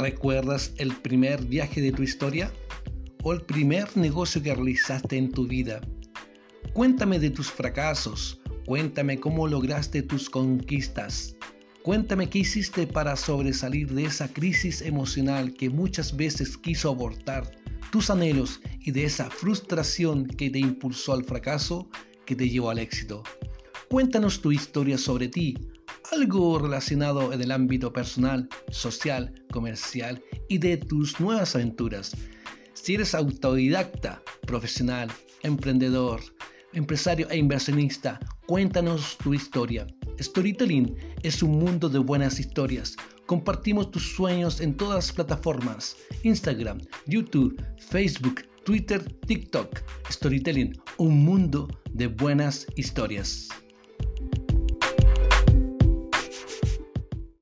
¿Recuerdas el primer viaje de tu historia? ¿O el primer negocio que realizaste en tu vida? Cuéntame de tus fracasos, cuéntame cómo lograste tus conquistas, cuéntame qué hiciste para sobresalir de esa crisis emocional que muchas veces quiso abortar tus anhelos y de esa frustración que te impulsó al fracaso que te llevó al éxito. Cuéntanos tu historia sobre ti, algo relacionado en el ámbito personal, social, comercial y de tus nuevas aventuras. Si eres autodidacta, profesional, emprendedor, empresario e inversionista, cuéntanos tu historia. Storytelling es un mundo de buenas historias. Compartimos tus sueños en todas las plataformas, Instagram, YouTube, Facebook, Twitter, TikTok. Storytelling, un mundo de buenas historias.